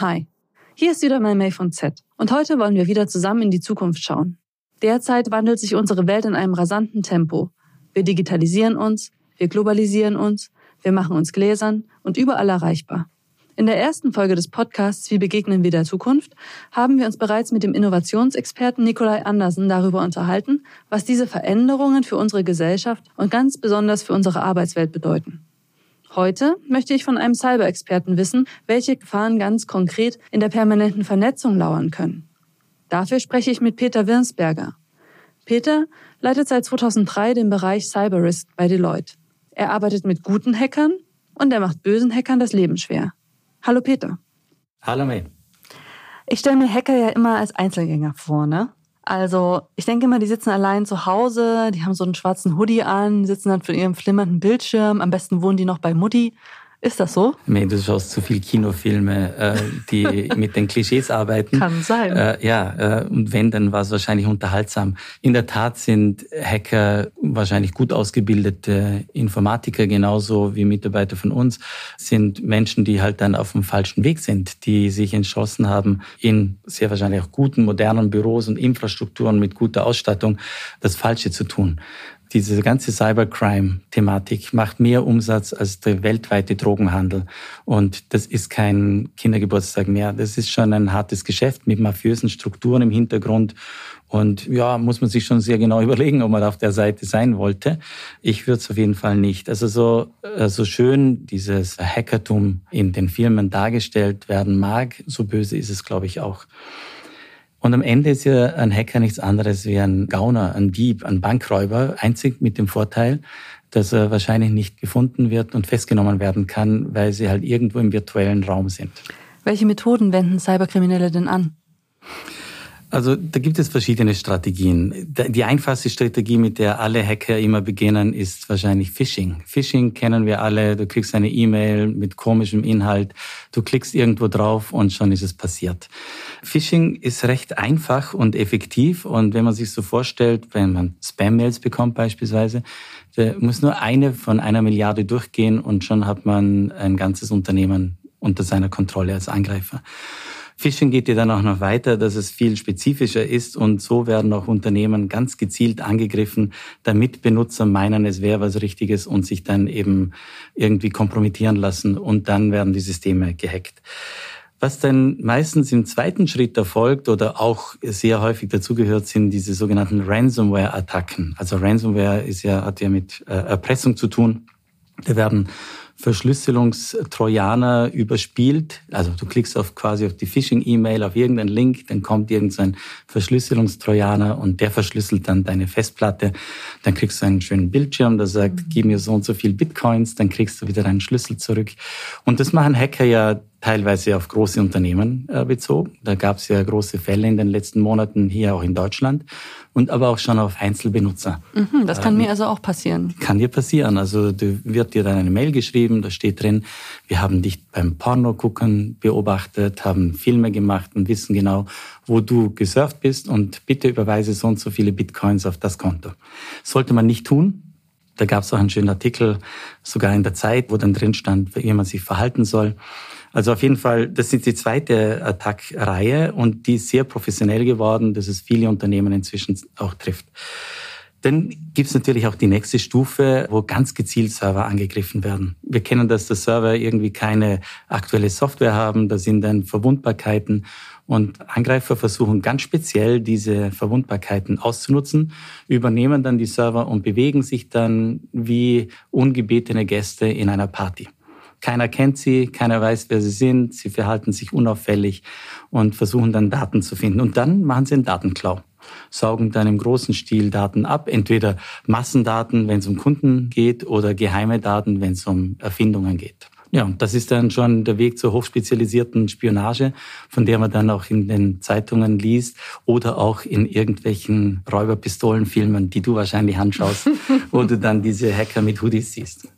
Hi, hier ist wieder May von Z und heute wollen wir wieder zusammen in die Zukunft schauen. Derzeit wandelt sich unsere Welt in einem rasanten Tempo. Wir digitalisieren uns, wir globalisieren uns, wir machen uns gläsern und überall erreichbar. In der ersten Folge des Podcasts Wie begegnen wir der Zukunft haben wir uns bereits mit dem Innovationsexperten Nikolai Andersen darüber unterhalten, was diese Veränderungen für unsere Gesellschaft und ganz besonders für unsere Arbeitswelt bedeuten. Heute möchte ich von einem Cyber-Experten wissen, welche Gefahren ganz konkret in der permanenten Vernetzung lauern können. Dafür spreche ich mit Peter Wirnsberger. Peter leitet seit 2003 den Bereich Cyber Risk bei Deloitte. Er arbeitet mit guten Hackern und er macht bösen Hackern das Leben schwer. Hallo Peter. Hallo May. Ich stelle mir Hacker ja immer als Einzelgänger vor, ne? Also ich denke immer, die sitzen allein zu Hause, die haben so einen schwarzen Hoodie an, sitzen dann vor ihrem flimmernden Bildschirm, am besten wohnen die noch bei Mutti ist das so? Nee, du schaust zu viel Kinofilme, äh, die mit den Klischees arbeiten. Kann sein. Äh, ja, äh, und wenn, dann war es wahrscheinlich unterhaltsam. In der Tat sind Hacker wahrscheinlich gut ausgebildete Informatiker, genauso wie Mitarbeiter von uns, sind Menschen, die halt dann auf dem falschen Weg sind, die sich entschlossen haben, in sehr wahrscheinlich auch guten, modernen Büros und Infrastrukturen mit guter Ausstattung das Falsche zu tun. Diese ganze Cybercrime-Thematik macht mehr Umsatz als der weltweite Drogenhandel. Und das ist kein Kindergeburtstag mehr. Das ist schon ein hartes Geschäft mit mafiösen Strukturen im Hintergrund. Und ja, muss man sich schon sehr genau überlegen, ob man auf der Seite sein wollte. Ich würde es auf jeden Fall nicht. Also so, äh, so schön dieses Hackertum in den Filmen dargestellt werden mag, so böse ist es, glaube ich, auch. Und am Ende ist ja ein Hacker nichts anderes wie ein Gauner, ein Dieb, ein Bankräuber, einzig mit dem Vorteil, dass er wahrscheinlich nicht gefunden wird und festgenommen werden kann, weil sie halt irgendwo im virtuellen Raum sind. Welche Methoden wenden Cyberkriminelle denn an? Also da gibt es verschiedene Strategien. Die einfachste Strategie, mit der alle Hacker immer beginnen, ist wahrscheinlich Phishing. Phishing kennen wir alle. Du kriegst eine E-Mail mit komischem Inhalt. Du klickst irgendwo drauf und schon ist es passiert. Phishing ist recht einfach und effektiv. Und wenn man sich so vorstellt, wenn man Spam-Mails bekommt beispielsweise, da muss nur eine von einer Milliarde durchgehen und schon hat man ein ganzes Unternehmen unter seiner Kontrolle als Angreifer. Phishing geht ja dann auch noch weiter, dass es viel spezifischer ist und so werden auch Unternehmen ganz gezielt angegriffen, damit Benutzer meinen, es wäre was Richtiges und sich dann eben irgendwie kompromittieren lassen und dann werden die Systeme gehackt. Was dann meistens im zweiten Schritt erfolgt oder auch sehr häufig dazugehört, sind diese sogenannten Ransomware-Attacken. Also Ransomware ist ja, hat ja mit äh, Erpressung zu tun. Da werden Verschlüsselungstrojaner überspielt. Also du klickst auf quasi auf die Phishing-E-Mail, auf irgendeinen Link, dann kommt irgendein Verschlüsselungstrojaner und der verschlüsselt dann deine Festplatte. Dann kriegst du einen schönen Bildschirm, der sagt, gib mir so und so viel Bitcoins, dann kriegst du wieder deinen Schlüssel zurück. Und das machen Hacker ja teilweise auf große Unternehmen äh, bezogen. Da gab es ja große Fälle in den letzten Monaten hier auch in Deutschland und aber auch schon auf Einzelbenutzer. Mhm, das kann äh, mir also auch passieren. Kann dir passieren. Also du wird dir dann eine Mail geschrieben, da steht drin, wir haben dich beim Porno gucken beobachtet, haben Filme gemacht und wissen genau, wo du gesurft bist und bitte überweise so und so viele Bitcoins auf das Konto. Sollte man nicht tun, da gab es auch einen schönen Artikel, sogar in der Zeit, wo dann drin stand, wie man sich verhalten soll. Also auf jeden Fall, das ist die zweite Attack-Reihe und die ist sehr professionell geworden, dass es viele Unternehmen inzwischen auch trifft. Dann gibt es natürlich auch die nächste Stufe, wo ganz gezielt Server angegriffen werden. Wir kennen, dass der Server irgendwie keine aktuelle Software haben, da sind dann Verwundbarkeiten und Angreifer versuchen ganz speziell diese Verwundbarkeiten auszunutzen, übernehmen dann die Server und bewegen sich dann wie ungebetene Gäste in einer Party. Keiner kennt sie, keiner weiß, wer sie sind, sie verhalten sich unauffällig und versuchen dann Daten zu finden. Und dann machen sie einen Datenklau, saugen dann im großen Stil Daten ab, entweder Massendaten, wenn es um Kunden geht, oder geheime Daten, wenn es um Erfindungen geht. Ja, und das ist dann schon der Weg zur hochspezialisierten Spionage, von der man dann auch in den Zeitungen liest oder auch in irgendwelchen Räuberpistolenfilmen, die du wahrscheinlich anschaust, wo du dann diese Hacker mit Hoodies siehst.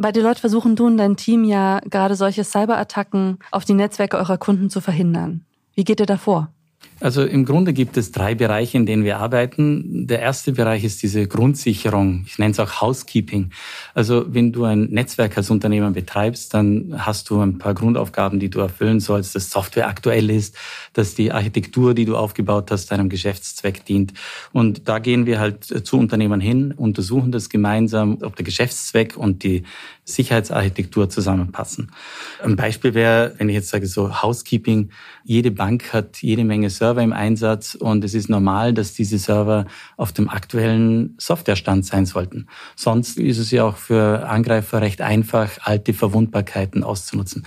Bei Deloitte versuchen du und dein Team ja gerade solche Cyberattacken auf die Netzwerke eurer Kunden zu verhindern. Wie geht ihr da vor? Also im Grunde gibt es drei Bereiche, in denen wir arbeiten. Der erste Bereich ist diese Grundsicherung. Ich nenne es auch Housekeeping. Also wenn du ein Netzwerk als Unternehmen betreibst, dann hast du ein paar Grundaufgaben, die du erfüllen sollst, dass Software aktuell ist, dass die Architektur, die du aufgebaut hast, deinem Geschäftszweck dient. Und da gehen wir halt zu Unternehmen hin, untersuchen das gemeinsam, ob der Geschäftszweck und die Sicherheitsarchitektur zusammenpassen. Ein Beispiel wäre, wenn ich jetzt sage so Housekeeping, jede Bank hat jede Menge Server im Einsatz und es ist normal, dass diese Server auf dem aktuellen Softwarestand sein sollten. Sonst ist es ja auch für Angreifer recht einfach, alte Verwundbarkeiten auszunutzen.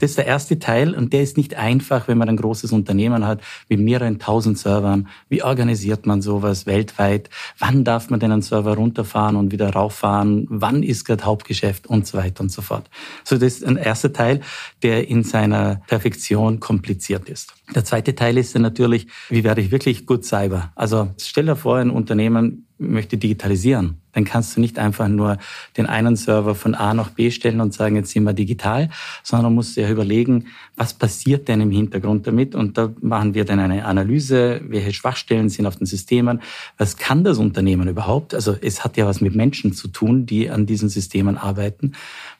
Das ist der erste Teil und der ist nicht einfach, wenn man ein großes Unternehmen hat mit mehreren tausend Servern. Wie organisiert man sowas weltweit? Wann darf man denn einen Server runterfahren und wieder rauffahren? Wann ist gerade Hauptgeschäft und so weiter und so fort? So, das ist ein erster Teil, der in seiner Perfektion kompliziert ist. Der zweite Teil ist dann natürlich, wie werde ich wirklich gut Cyber? Also stell dir vor, ein Unternehmen möchte digitalisieren, dann kannst du nicht einfach nur den einen Server von A nach B stellen und sagen, jetzt sind wir digital, sondern musst dir überlegen, was passiert denn im Hintergrund damit? Und da machen wir dann eine Analyse, welche Schwachstellen sind auf den Systemen, was kann das Unternehmen überhaupt? Also es hat ja was mit Menschen zu tun, die an diesen Systemen arbeiten.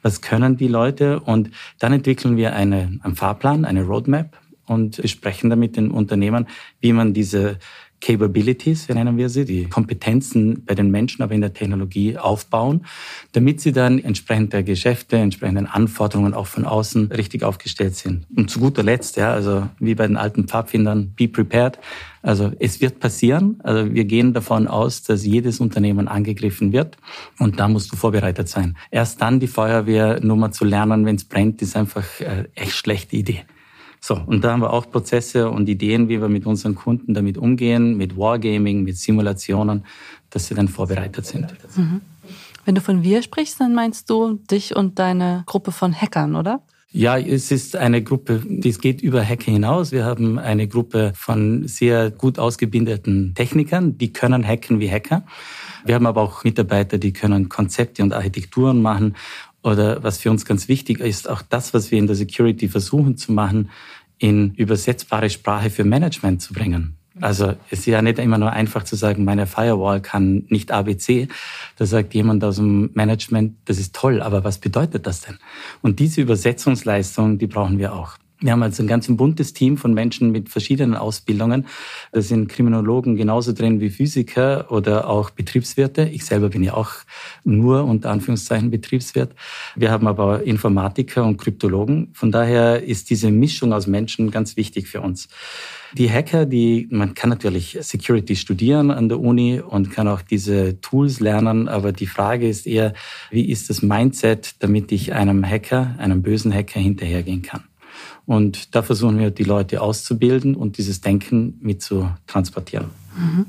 Was können die Leute? Und dann entwickeln wir eine, einen Fahrplan, eine Roadmap und besprechen damit den Unternehmen, wie man diese Capabilities, wie nennen wir sie, die Kompetenzen bei den Menschen, aber in der Technologie aufbauen, damit sie dann entsprechend der Geschäfte, entsprechenden Anforderungen auch von außen richtig aufgestellt sind. Und zu guter Letzt, ja, also wie bei den alten Pfadfindern, be prepared. Also es wird passieren. Also wir gehen davon aus, dass jedes Unternehmen angegriffen wird und da musst du vorbereitet sein. Erst dann die Feuerwehrnummer zu lernen, wenn es brennt, ist einfach äh, echt schlechte Idee. So, und da haben wir auch Prozesse und Ideen, wie wir mit unseren Kunden damit umgehen, mit Wargaming, mit Simulationen, dass sie dann vorbereitet sind. Mhm. Wenn du von wir sprichst, dann meinst du dich und deine Gruppe von Hackern, oder? Ja, es ist eine Gruppe, die geht über Hacker hinaus. Wir haben eine Gruppe von sehr gut ausgebildeten Technikern, die können hacken wie Hacker. Wir haben aber auch Mitarbeiter, die können Konzepte und Architekturen machen. Oder was für uns ganz wichtig ist, auch das, was wir in der Security versuchen zu machen, in übersetzbare Sprache für Management zu bringen. Also es ist ja nicht immer nur einfach zu sagen, meine Firewall kann nicht ABC. Da sagt jemand aus dem Management, das ist toll, aber was bedeutet das denn? Und diese Übersetzungsleistung, die brauchen wir auch. Wir haben also ein ganz buntes Team von Menschen mit verschiedenen Ausbildungen. Da sind Kriminologen genauso drin wie Physiker oder auch Betriebswirte. Ich selber bin ja auch nur unter Anführungszeichen Betriebswirt. Wir haben aber Informatiker und Kryptologen. Von daher ist diese Mischung aus Menschen ganz wichtig für uns. Die Hacker, die, man kann natürlich Security studieren an der Uni und kann auch diese Tools lernen, aber die Frage ist eher, wie ist das Mindset, damit ich einem Hacker, einem bösen Hacker hinterhergehen kann? Und da versuchen wir, die Leute auszubilden und dieses Denken mit zu transportieren. Mhm.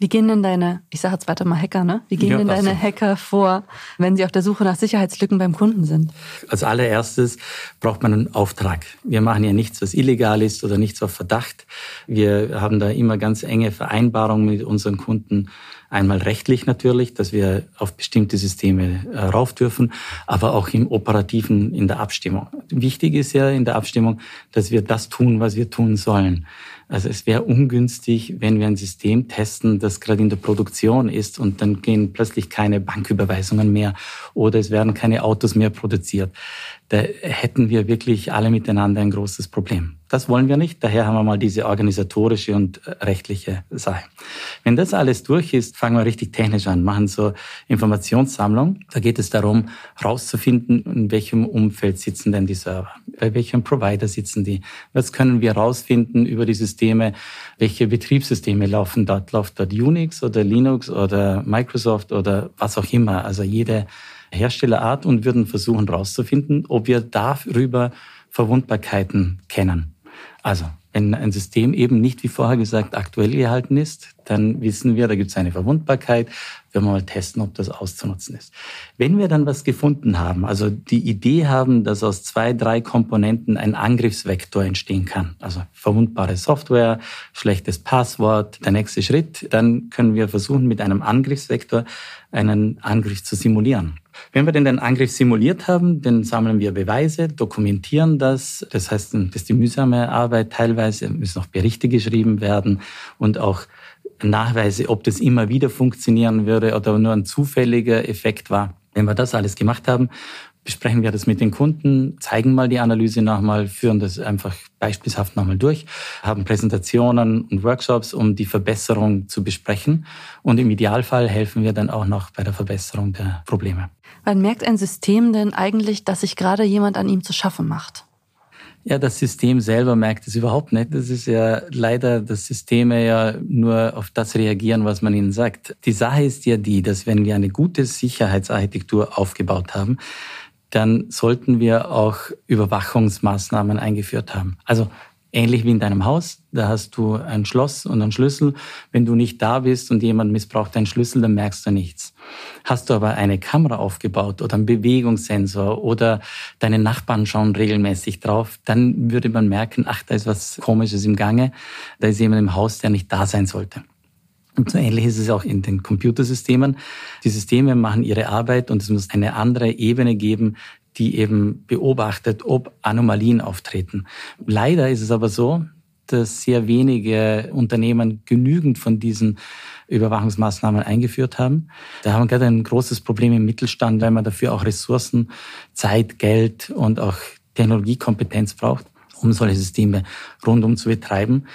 Wie gehen denn deine, ich sage jetzt weiter mal Hacker, ne? Wie gehen ja, denn deine so. Hacker vor, wenn sie auf der Suche nach Sicherheitslücken beim Kunden sind? Als allererstes braucht man einen Auftrag. Wir machen ja nichts, was illegal ist oder nichts auf Verdacht. Wir haben da immer ganz enge Vereinbarungen mit unseren Kunden Einmal rechtlich natürlich, dass wir auf bestimmte Systeme äh, rauf dürfen, aber auch im operativen, in der Abstimmung. Wichtig ist ja in der Abstimmung, dass wir das tun, was wir tun sollen. Also es wäre ungünstig, wenn wir ein System testen, das gerade in der Produktion ist und dann gehen plötzlich keine Banküberweisungen mehr oder es werden keine Autos mehr produziert da hätten wir wirklich alle miteinander ein großes Problem. Das wollen wir nicht. Daher haben wir mal diese organisatorische und rechtliche Sache. Wenn das alles durch ist, fangen wir richtig technisch an, machen so Informationssammlung. Da geht es darum, herauszufinden, in welchem Umfeld sitzen denn die Server? Bei welchem Provider sitzen die? Was können wir herausfinden über die Systeme? Welche Betriebssysteme laufen dort? Läuft dort Unix oder Linux oder Microsoft oder was auch immer? Also jede Herstellerart und würden versuchen herauszufinden, ob wir darüber Verwundbarkeiten kennen. Also wenn ein System eben nicht, wie vorher gesagt, aktuell gehalten ist, dann wissen wir, da gibt es eine Verwundbarkeit. Wir mal testen, ob das auszunutzen ist. Wenn wir dann was gefunden haben, also die Idee haben, dass aus zwei, drei Komponenten ein Angriffsvektor entstehen kann, also verwundbare Software, schlechtes Passwort, der nächste Schritt, dann können wir versuchen, mit einem Angriffsvektor einen Angriff zu simulieren. Wenn wir denn den Angriff simuliert haben, dann sammeln wir Beweise, dokumentieren das. Das heißt, das ist die mühsame Arbeit teilweise, müssen auch Berichte geschrieben werden und auch Nachweise, ob das immer wieder funktionieren würde oder nur ein zufälliger Effekt war. Wenn wir das alles gemacht haben, besprechen wir das mit den Kunden, zeigen mal die Analyse nochmal, führen das einfach beispielshaft nochmal durch, haben Präsentationen und Workshops, um die Verbesserung zu besprechen. Und im Idealfall helfen wir dann auch noch bei der Verbesserung der Probleme. Wann merkt ein System denn eigentlich, dass sich gerade jemand an ihm zu schaffen macht? Ja, das System selber merkt es überhaupt nicht. Das ist ja leider, dass Systeme ja nur auf das reagieren, was man ihnen sagt. Die Sache ist ja die, dass wenn wir eine gute Sicherheitsarchitektur aufgebaut haben, dann sollten wir auch Überwachungsmaßnahmen eingeführt haben. Also ähnlich wie in deinem Haus, da hast du ein Schloss und einen Schlüssel. Wenn du nicht da bist und jemand missbraucht deinen Schlüssel, dann merkst du nichts. Hast du aber eine Kamera aufgebaut oder einen Bewegungssensor oder deine Nachbarn schauen regelmäßig drauf, dann würde man merken, ach, da ist was Komisches im Gange, da ist jemand im Haus, der nicht da sein sollte. Und so ähnlich ist es auch in den Computersystemen. Die Systeme machen ihre Arbeit und es muss eine andere Ebene geben, die eben beobachtet, ob Anomalien auftreten. Leider ist es aber so, dass sehr wenige Unternehmen genügend von diesen Überwachungsmaßnahmen eingeführt haben. Da haben wir gerade ein großes Problem im Mittelstand, weil man dafür auch Ressourcen, Zeit, Geld und auch Technologiekompetenz braucht, um solche Systeme rundum zu betreiben.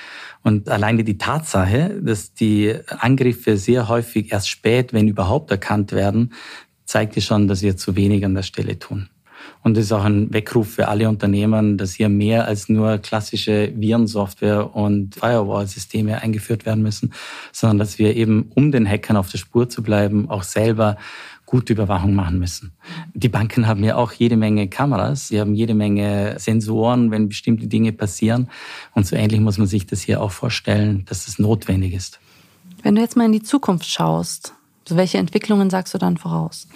Und alleine die Tatsache, dass die Angriffe sehr häufig erst spät, wenn überhaupt erkannt werden, zeigt ja schon, dass wir zu wenig an der Stelle tun. Und es ist auch ein Weckruf für alle Unternehmen, dass hier mehr als nur klassische Virensoftware und Firewall-Systeme eingeführt werden müssen, sondern dass wir eben, um den Hackern auf der Spur zu bleiben, auch selber gute Überwachung machen müssen. Die Banken haben ja auch jede Menge Kameras, sie haben jede Menge Sensoren, wenn bestimmte Dinge passieren. Und so ähnlich muss man sich das hier auch vorstellen, dass das notwendig ist. Wenn du jetzt mal in die Zukunft schaust, welche Entwicklungen sagst du dann voraus?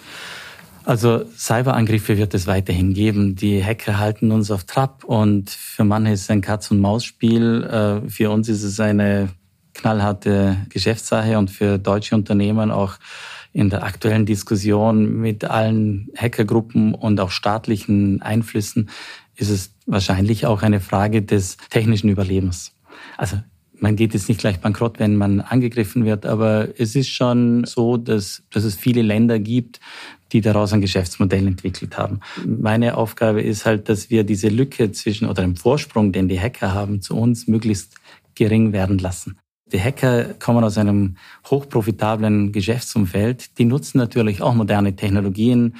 Also Cyberangriffe wird es weiterhin geben. Die Hacker halten uns auf Trab und für manche ist es ein Katz-und-Maus-Spiel. Äh, für uns ist es eine knallharte Geschäftssache und für deutsche Unternehmen auch in der aktuellen Diskussion mit allen Hackergruppen und auch staatlichen Einflüssen ist es wahrscheinlich auch eine Frage des technischen Überlebens. Also man geht jetzt nicht gleich bankrott, wenn man angegriffen wird, aber es ist schon so, dass, dass es viele Länder gibt, die daraus ein Geschäftsmodell entwickelt haben. Meine Aufgabe ist halt, dass wir diese Lücke zwischen oder den Vorsprung, den die Hacker haben, zu uns möglichst gering werden lassen. Die Hacker kommen aus einem hochprofitablen Geschäftsumfeld. Die nutzen natürlich auch moderne Technologien,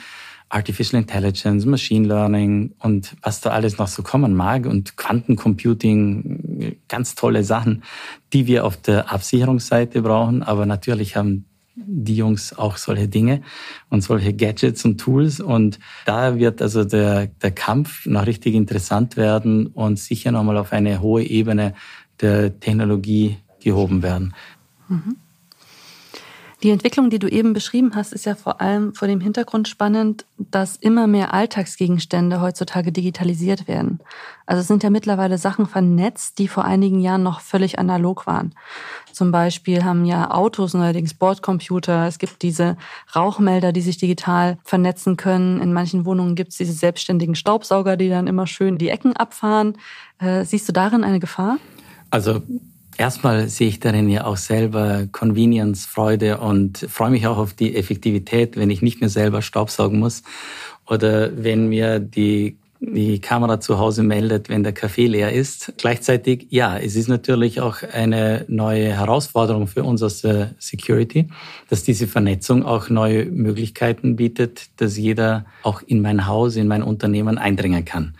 Artificial Intelligence, Machine Learning und was da alles noch so kommen mag und Quantencomputing, ganz tolle Sachen, die wir auf der Absicherungsseite brauchen. Aber natürlich haben die Jungs auch solche Dinge und solche Gadgets und Tools. Und da wird also der, der Kampf noch richtig interessant werden und sicher nochmal auf eine hohe Ebene der Technologie gehoben werden. Mhm. Die Entwicklung, die du eben beschrieben hast, ist ja vor allem vor dem Hintergrund spannend, dass immer mehr Alltagsgegenstände heutzutage digitalisiert werden. Also es sind ja mittlerweile Sachen vernetzt, die vor einigen Jahren noch völlig analog waren. Zum Beispiel haben ja Autos neuerdings Bordcomputer. Es gibt diese Rauchmelder, die sich digital vernetzen können. In manchen Wohnungen gibt es diese selbstständigen Staubsauger, die dann immer schön die Ecken abfahren. Äh, siehst du darin eine Gefahr? Also Erstmal sehe ich darin ja auch selber Convenience, Freude und freue mich auch auf die Effektivität, wenn ich nicht mehr selber Staubsaugen muss oder wenn mir die die Kamera zu Hause meldet, wenn der Kaffee leer ist. Gleichzeitig, ja, es ist natürlich auch eine neue Herausforderung für uns aus der Security, dass diese Vernetzung auch neue Möglichkeiten bietet, dass jeder auch in mein Haus, in mein Unternehmen eindringen kann.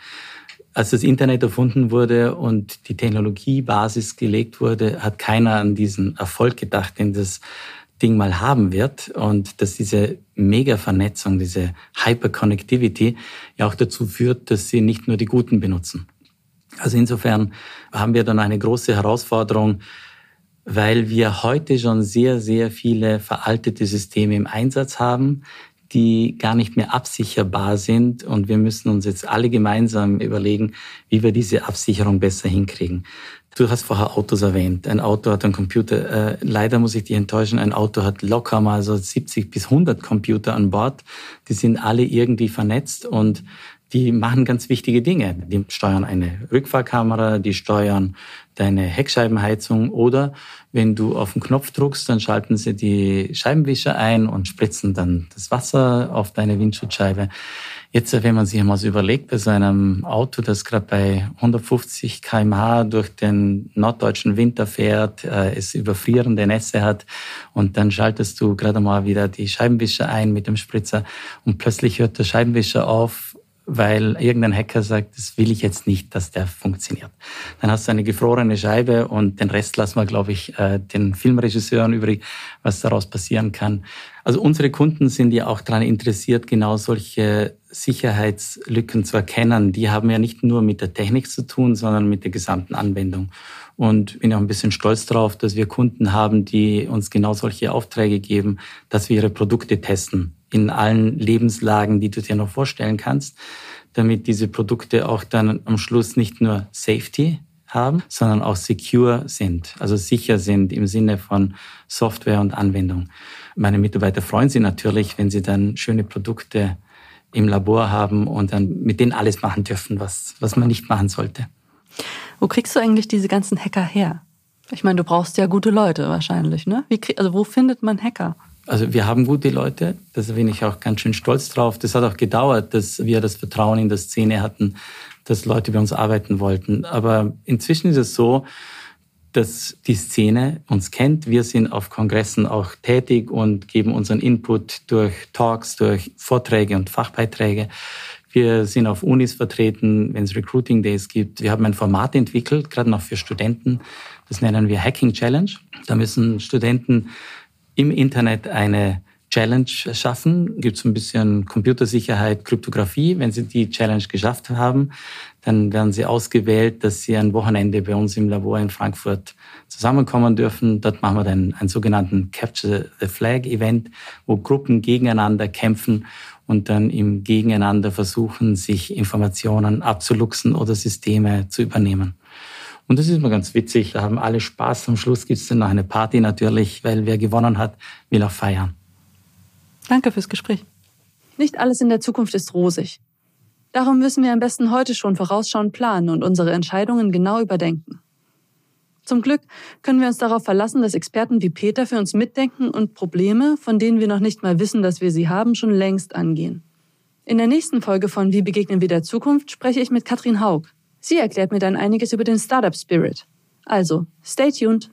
Als das Internet erfunden wurde und die Technologiebasis gelegt wurde, hat keiner an diesen Erfolg gedacht, den das Ding mal haben wird und dass diese Mega-Vernetzung, diese Hyper-Connectivity ja auch dazu führt, dass sie nicht nur die Guten benutzen. Also insofern haben wir dann eine große Herausforderung, weil wir heute schon sehr, sehr viele veraltete Systeme im Einsatz haben, die gar nicht mehr absicherbar sind. Und wir müssen uns jetzt alle gemeinsam überlegen, wie wir diese Absicherung besser hinkriegen. Du hast vorher Autos erwähnt. Ein Auto hat einen Computer. Äh, leider muss ich dich enttäuschen, ein Auto hat locker mal so 70 bis 100 Computer an Bord. Die sind alle irgendwie vernetzt und die machen ganz wichtige Dinge. Die steuern eine Rückfahrkamera, die steuern deine Heckscheibenheizung oder wenn du auf den Knopf druckst, dann schalten sie die Scheibenwischer ein und spritzen dann das Wasser auf deine Windschutzscheibe. Jetzt, wenn man sich einmal so überlegt, bei so einem Auto, das gerade bei 150 kmh durch den norddeutschen Winter fährt, äh, es überfrierende Nässe hat und dann schaltest du gerade mal wieder die Scheibenwischer ein mit dem Spritzer und plötzlich hört der Scheibenwischer auf weil irgendein Hacker sagt, das will ich jetzt nicht, dass der funktioniert. Dann hast du eine gefrorene Scheibe und den Rest lassen wir, glaube ich, äh, den Filmregisseuren übrig, was daraus passieren kann. Also unsere Kunden sind ja auch daran interessiert, genau solche Sicherheitslücken zu erkennen. Die haben ja nicht nur mit der Technik zu tun, sondern mit der gesamten Anwendung. Und bin auch ein bisschen stolz darauf, dass wir Kunden haben, die uns genau solche Aufträge geben, dass wir ihre Produkte testen in allen Lebenslagen, die du dir noch vorstellen kannst, damit diese Produkte auch dann am Schluss nicht nur Safety haben, sondern auch secure sind, also sicher sind im Sinne von Software und Anwendung. Meine Mitarbeiter freuen sich natürlich, wenn sie dann schöne Produkte im Labor haben und dann mit denen alles machen dürfen, was, was man nicht machen sollte. Wo kriegst du eigentlich diese ganzen Hacker her? Ich meine, du brauchst ja gute Leute wahrscheinlich, ne? Wie, also wo findet man Hacker? Also wir haben gute Leute, da bin ich auch ganz schön stolz drauf. Das hat auch gedauert, dass wir das Vertrauen in der Szene hatten, dass Leute bei uns arbeiten wollten. Aber inzwischen ist es so, dass die Szene uns kennt. Wir sind auf Kongressen auch tätig und geben unseren Input durch Talks, durch Vorträge und Fachbeiträge. Wir sind auf Unis vertreten, wenn es Recruiting Days gibt. Wir haben ein Format entwickelt, gerade noch für Studenten. Das nennen wir Hacking Challenge. Da müssen Studenten im Internet eine Challenge schaffen. Gibt es ein bisschen Computersicherheit, Kryptographie. Wenn Sie die Challenge geschafft haben, dann werden Sie ausgewählt, dass Sie ein Wochenende bei uns im Labor in Frankfurt zusammenkommen dürfen. Dort machen wir dann einen sogenannten Capture the Flag Event, wo Gruppen gegeneinander kämpfen und dann im Gegeneinander versuchen, sich Informationen abzuluxen oder Systeme zu übernehmen. Und das ist immer ganz witzig. Da haben alle Spaß. Am Schluss gibt es dann noch eine Party natürlich, weil wer gewonnen hat, will auch feiern. Danke fürs Gespräch. Nicht alles in der Zukunft ist rosig. Darum müssen wir am besten heute schon vorausschauend planen und unsere Entscheidungen genau überdenken. Zum Glück können wir uns darauf verlassen, dass Experten wie Peter für uns mitdenken und Probleme, von denen wir noch nicht mal wissen, dass wir sie haben, schon längst angehen. In der nächsten Folge von Wie begegnen wir der Zukunft spreche ich mit Katrin Haug. Sie erklärt mir dann einiges über den Startup Spirit. Also, stay tuned.